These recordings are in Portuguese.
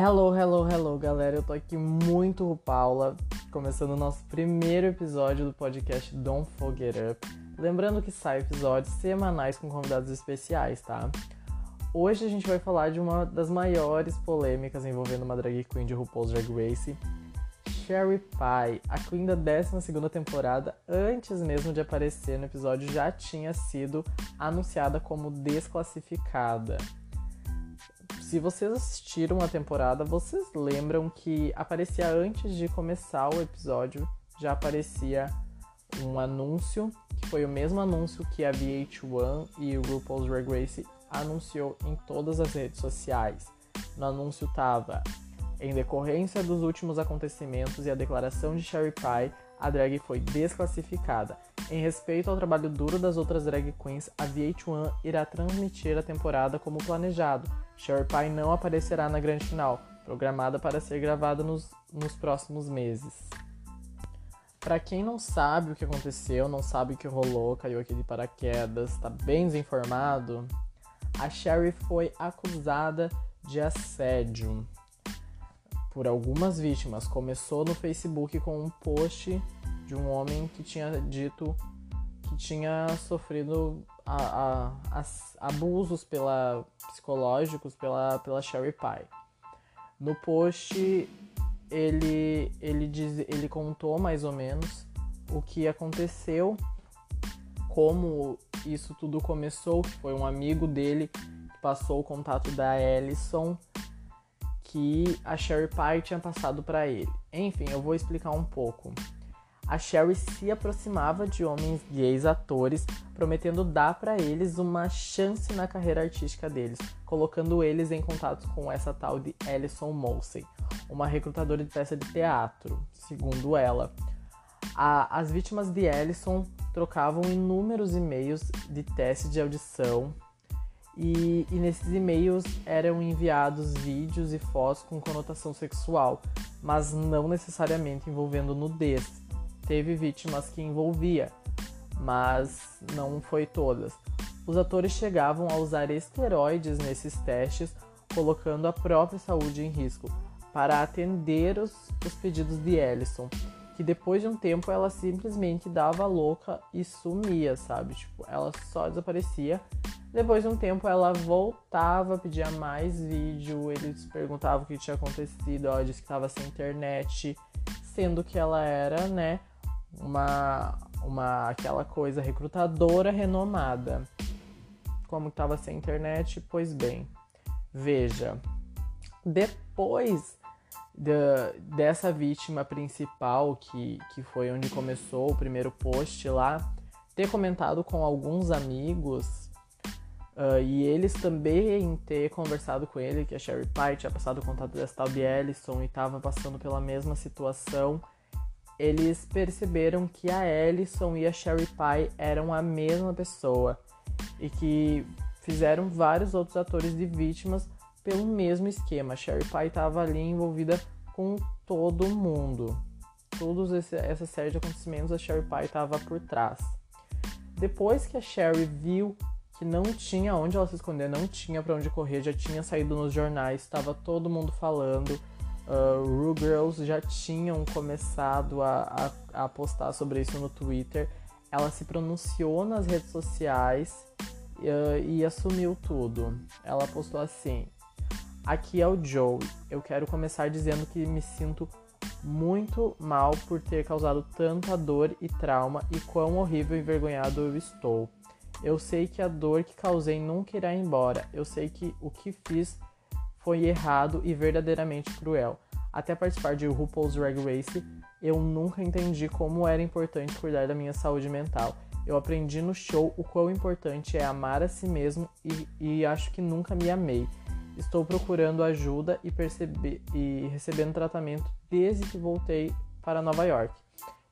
Hello, hello, hello, galera. Eu tô aqui muito Paula, começando o nosso primeiro episódio do podcast Don't Forget Up. Lembrando que sai episódios semanais com convidados especiais, tá? Hoje a gente vai falar de uma das maiores polêmicas envolvendo uma drag queen de RuPaul's Drag Race, Sherry Pie, a queen da 12 temporada, antes mesmo de aparecer no episódio, já tinha sido anunciada como desclassificada. Se vocês assistiram a temporada, vocês lembram que aparecia antes de começar o episódio, já aparecia um anúncio, que foi o mesmo anúncio que a VH1 e o RuPaul's Drag Race anunciou em todas as redes sociais. No anúncio tava em decorrência dos últimos acontecimentos e a declaração de Sherry Pie, a drag foi desclassificada. Em respeito ao trabalho duro das outras drag queens, a VH1 irá transmitir a temporada como planejado. Sherry Pie não aparecerá na grande final, programada para ser gravada nos, nos próximos meses. Para quem não sabe o que aconteceu, não sabe o que rolou, caiu aqui de paraquedas, está bem desinformado, a Sherry foi acusada de assédio por algumas vítimas. Começou no Facebook com um post de um homem que tinha dito que tinha sofrido a, a, abusos pela, psicológicos pela, pela Sherry Pie. No post ele, ele, diz, ele contou mais ou menos o que aconteceu, como isso tudo começou, que foi um amigo dele que passou o contato da Ellison que a Sherry Pie tinha passado para ele. Enfim, eu vou explicar um pouco. A Sherry se aproximava de homens gays atores, prometendo dar para eles uma chance na carreira artística deles, colocando eles em contato com essa tal de Alison Molsey, uma recrutadora de peça de teatro, segundo ela. A, as vítimas de Alison trocavam inúmeros e-mails de teste de audição e, e, nesses e-mails eram enviados vídeos e fotos com conotação sexual, mas não necessariamente envolvendo nudez. Teve vítimas que envolvia, mas não foi todas. Os atores chegavam a usar esteroides nesses testes, colocando a própria saúde em risco, para atender os, os pedidos de Ellison, que depois de um tempo ela simplesmente dava louca e sumia, sabe? Tipo, ela só desaparecia depois de um tempo ela voltava, pedia mais vídeo, eles perguntavam o que tinha acontecido, ela disse que estava sem internet, sendo que ela era, né, uma, uma aquela coisa recrutadora renomada. Como estava sem internet, pois bem, veja, depois de, dessa vítima principal, que, que foi onde começou o primeiro post lá, ter comentado com alguns amigos Uh, e eles também ter conversado com ele, que a Sherry Pie tinha passado o contato dessa tal Ellison e estava passando pela mesma situação, eles perceberam que a Ellison e a Sherry Pie eram a mesma pessoa e que fizeram vários outros atores de vítimas pelo mesmo esquema. A Sherry Pie estava ali envolvida com todo mundo. Todos esse, essa série de acontecimentos a Sherry Pie estava por trás. Depois que a Sherry viu que não tinha onde ela se esconder, não tinha para onde correr, já tinha saído nos jornais, estava todo mundo falando. Uh, Ru Girls já tinham começado a, a, a, postar sobre isso no Twitter. Ela se pronunciou nas redes sociais uh, e assumiu tudo. Ela postou assim: Aqui é o Joe. Eu quero começar dizendo que me sinto muito mal por ter causado tanta dor e trauma e quão horrível e envergonhado eu estou. Eu sei que a dor que causei nunca irá embora. Eu sei que o que fiz foi errado e verdadeiramente cruel. Até participar de RuPaul's Drag Race, eu nunca entendi como era importante cuidar da minha saúde mental. Eu aprendi no show o quão importante é amar a si mesmo e, e acho que nunca me amei. Estou procurando ajuda e, perceber, e recebendo tratamento desde que voltei para Nova York.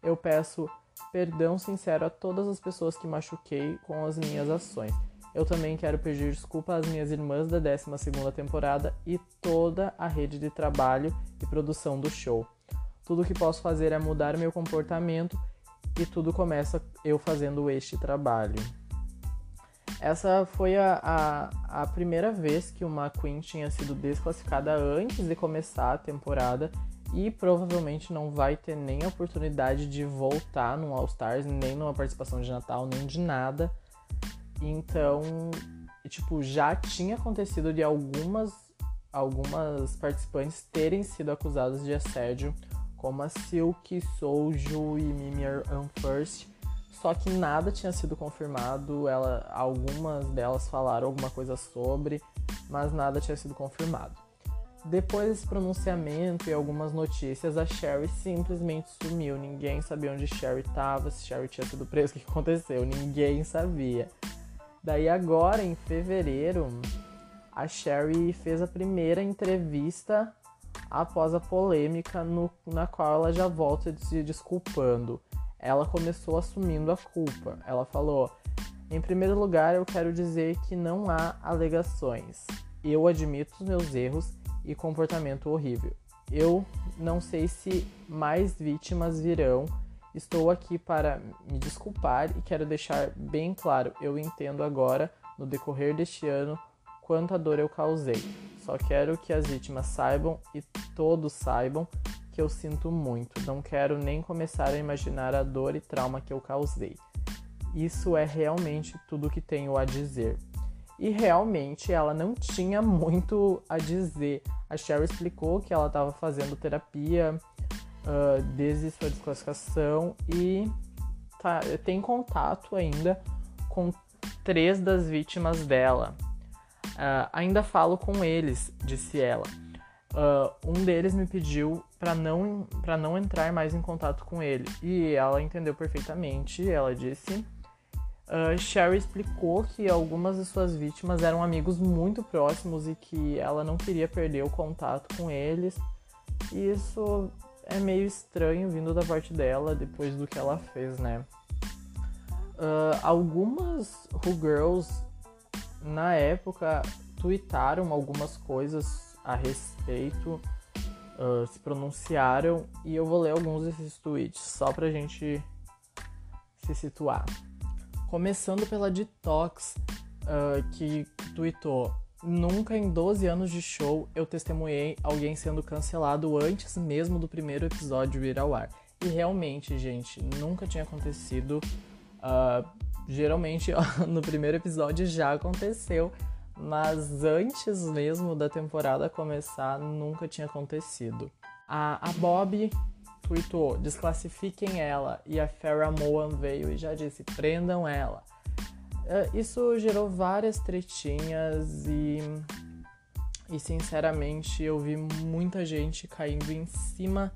Eu peço perdão sincero a todas as pessoas que machuquei com as minhas ações. Eu também quero pedir desculpa às minhas irmãs da 12 temporada e toda a rede de trabalho e produção do show. Tudo que posso fazer é mudar meu comportamento e tudo começa eu fazendo este trabalho. Essa foi a, a, a, primeira vez que uma Queen tinha sido desclassificada antes de começar a temporada e provavelmente não vai ter nem a oportunidade de voltar no All Stars, nem numa participação de Natal, nem de nada. Então, tipo, já tinha acontecido de algumas algumas participantes terem sido acusadas de assédio, como a Silk, Soju e Mimir Unfirst, só que nada tinha sido confirmado. Ela, algumas delas falaram alguma coisa sobre, mas nada tinha sido confirmado. Depois desse pronunciamento e algumas notícias, a Sherry simplesmente sumiu. Ninguém sabia onde Sherry estava, se Sherry tinha sido presa, o que aconteceu. Ninguém sabia. Daí agora, em fevereiro, a Sherry fez a primeira entrevista após a polêmica no, na qual ela já volta se desculpando ela começou assumindo a culpa. Ela falou: em primeiro lugar, eu quero dizer que não há alegações. Eu admito os meus erros e comportamento horrível. Eu não sei se mais vítimas virão. Estou aqui para me desculpar e quero deixar bem claro: eu entendo agora, no decorrer deste ano, quanta dor eu causei. Só quero que as vítimas saibam e todos saibam que eu sinto muito. Não quero nem começar a imaginar a dor e trauma que eu causei. Isso é realmente tudo que tenho a dizer. E realmente ela não tinha muito a dizer. A Sherry explicou que ela estava fazendo terapia uh, desde sua desclassificação e tá, tem contato ainda com três das vítimas dela. Uh, ainda falo com eles, disse ela. Uh, um deles me pediu para não não entrar mais em contato com ele e ela entendeu perfeitamente. Ela disse. Uh, Sherry explicou que algumas de suas vítimas eram amigos muito próximos e que ela não queria perder o contato com eles. E isso é meio estranho vindo da parte dela depois do que ela fez, né? Uh, algumas Who Girls na época tweetaram algumas coisas a respeito uh, se pronunciaram e eu vou ler alguns desses tweets só pra gente se situar. Começando pela Detox, uh, que tweetou: Nunca em 12 anos de show eu testemunhei alguém sendo cancelado antes mesmo do primeiro episódio ir ao ar. E realmente, gente, nunca tinha acontecido. Uh, geralmente no primeiro episódio já aconteceu mas antes mesmo da temporada começar, nunca tinha acontecido. A, a Bob tweetou: desclassifiquem ela, e a Farrah Moan veio e já disse: prendam ela. Uh, isso gerou várias tretinhas e, e sinceramente eu vi muita gente caindo em cima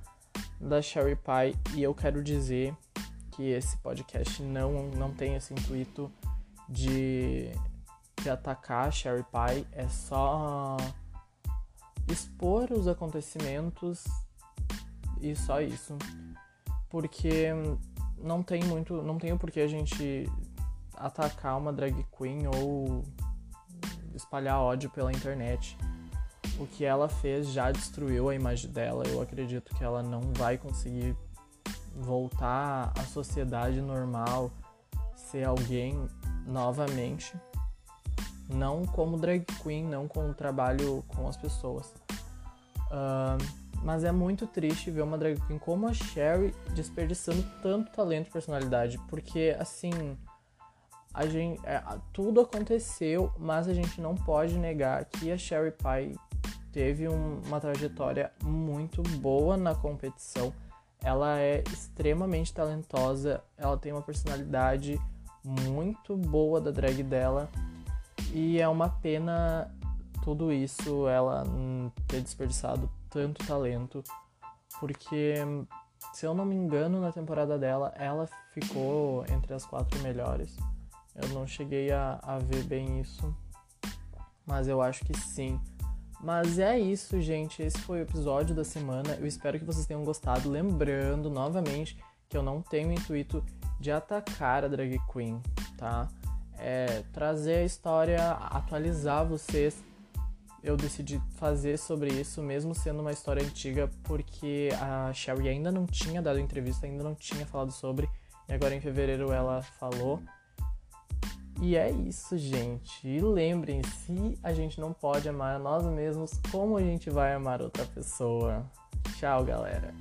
da Sherry Pie e eu quero dizer que esse podcast não, não tem esse intuito de que atacar a Sherry Pie é só expor os acontecimentos e só isso. Porque não tem muito. Não tem o porquê a gente atacar uma drag queen ou espalhar ódio pela internet. O que ela fez já destruiu a imagem dela. Eu acredito que ela não vai conseguir voltar à sociedade normal, ser alguém novamente não como drag queen, não com o trabalho com as pessoas. Uh, mas é muito triste ver uma drag queen como a Sherry desperdiçando tanto talento e personalidade, porque assim a gente, é, tudo aconteceu, mas a gente não pode negar que a Sherry Pie teve um, uma trajetória muito boa na competição. Ela é extremamente talentosa, ela tem uma personalidade muito boa da drag dela e é uma pena tudo isso, ela ter desperdiçado tanto talento, porque se eu não me engano, na temporada dela, ela ficou entre as quatro melhores. Eu não cheguei a, a ver bem isso, mas eu acho que sim. Mas é isso, gente. Esse foi o episódio da semana. Eu espero que vocês tenham gostado. Lembrando novamente que eu não tenho o intuito de atacar a drag queen, tá? é, trazer a história, atualizar vocês. Eu decidi fazer sobre isso, mesmo sendo uma história antiga, porque a Sherry ainda não tinha dado entrevista, ainda não tinha falado sobre, e agora em fevereiro ela falou. E é isso, gente. E lembrem, se a gente não pode amar nós mesmos, como a gente vai amar outra pessoa? Tchau, galera.